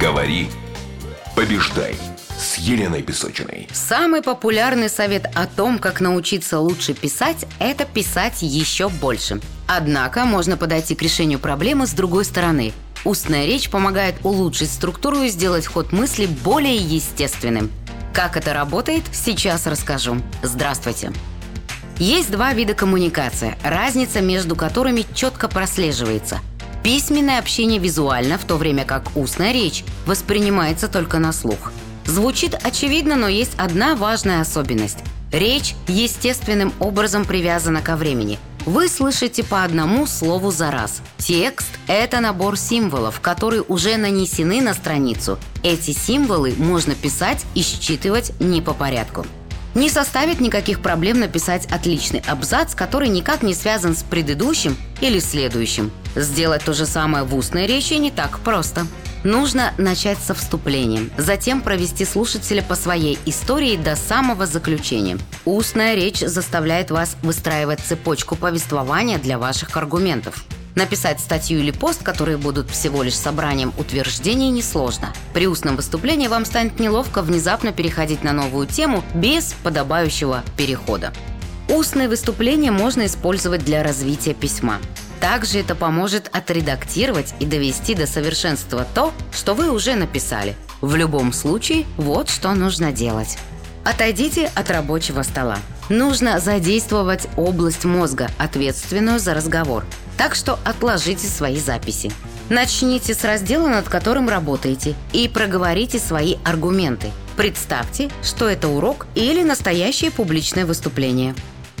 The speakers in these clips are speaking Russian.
Говори, побеждай с Еленой Песочиной. Самый популярный совет о том, как научиться лучше писать, это писать еще больше. Однако можно подойти к решению проблемы с другой стороны. Устная речь помогает улучшить структуру и сделать ход мысли более естественным. Как это работает, сейчас расскажу. Здравствуйте. Есть два вида коммуникации, разница между которыми четко прослеживается. Письменное общение визуально, в то время как устная речь воспринимается только на слух. Звучит очевидно, но есть одна важная особенность. Речь естественным образом привязана ко времени. Вы слышите по одному слову за раз. Текст – это набор символов, которые уже нанесены на страницу. Эти символы можно писать и считывать не по порядку. Не составит никаких проблем написать отличный абзац, который никак не связан с предыдущим или следующим. Сделать то же самое в устной речи не так просто. Нужно начать со вступлением, затем провести слушателя по своей истории до самого заключения. Устная речь заставляет вас выстраивать цепочку повествования для ваших аргументов. Написать статью или пост, которые будут всего лишь собранием утверждений, несложно. При устном выступлении вам станет неловко внезапно переходить на новую тему без подобающего перехода. Устные выступления можно использовать для развития письма. Также это поможет отредактировать и довести до совершенства то, что вы уже написали. В любом случае, вот что нужно делать. Отойдите от рабочего стола. Нужно задействовать область мозга, ответственную за разговор. Так что отложите свои записи. Начните с раздела, над которым работаете, и проговорите свои аргументы. Представьте, что это урок или настоящее публичное выступление.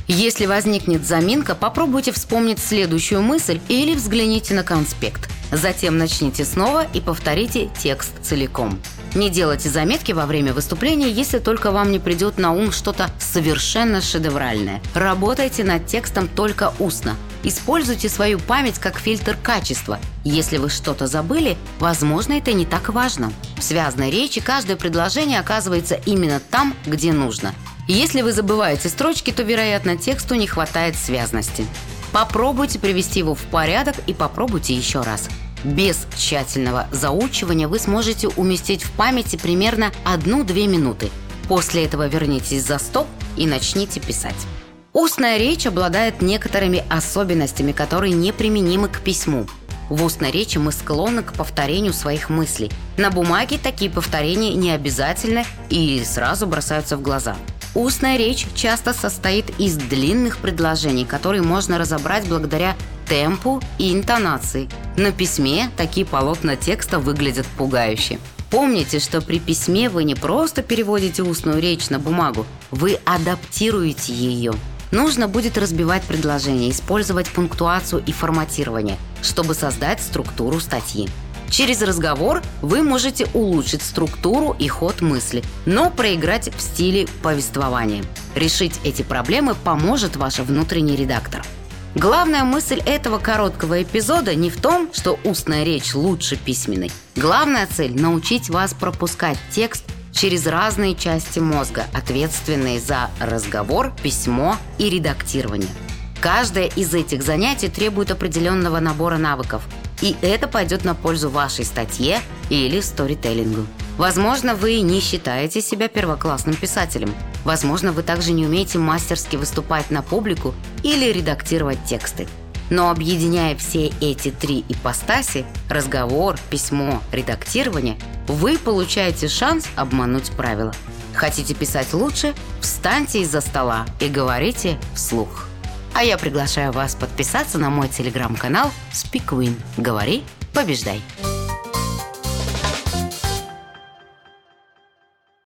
Если возникнет заминка, попробуйте вспомнить следующую мысль или взгляните на конспект. Затем начните снова и повторите текст целиком. Не делайте заметки во время выступления, если только вам не придет на ум что-то совершенно шедевральное. Работайте над текстом только устно. Используйте свою память как фильтр качества. Если вы что-то забыли, возможно, это не так важно. В связанной речи каждое предложение оказывается именно там, где нужно. Если вы забываете строчки, то, вероятно, тексту не хватает связности. Попробуйте привести его в порядок и попробуйте еще раз. Без тщательного заучивания вы сможете уместить в памяти примерно 1-2 минуты. После этого вернитесь за стол и начните писать. Устная речь обладает некоторыми особенностями, которые неприменимы к письму. В устной речи мы склонны к повторению своих мыслей. На бумаге такие повторения не обязательны и сразу бросаются в глаза – Устная речь часто состоит из длинных предложений, которые можно разобрать благодаря темпу и интонации. На письме такие полотна текста выглядят пугающе. Помните, что при письме вы не просто переводите устную речь на бумагу, вы адаптируете ее. Нужно будет разбивать предложения, использовать пунктуацию и форматирование, чтобы создать структуру статьи. Через разговор вы можете улучшить структуру и ход мысли, но проиграть в стиле повествования. Решить эти проблемы поможет ваш внутренний редактор. Главная мысль этого короткого эпизода не в том, что устная речь лучше письменной. Главная цель – научить вас пропускать текст через разные части мозга, ответственные за разговор, письмо и редактирование. Каждое из этих занятий требует определенного набора навыков – и это пойдет на пользу вашей статье или сторителлингу. Возможно, вы не считаете себя первоклассным писателем. Возможно, вы также не умеете мастерски выступать на публику или редактировать тексты. Но объединяя все эти три ипостаси – разговор, письмо, редактирование – вы получаете шанс обмануть правила. Хотите писать лучше? Встаньте из-за стола и говорите вслух. А я приглашаю вас подписаться на мой телеграм-канал SpeakWin. Говори, побеждай.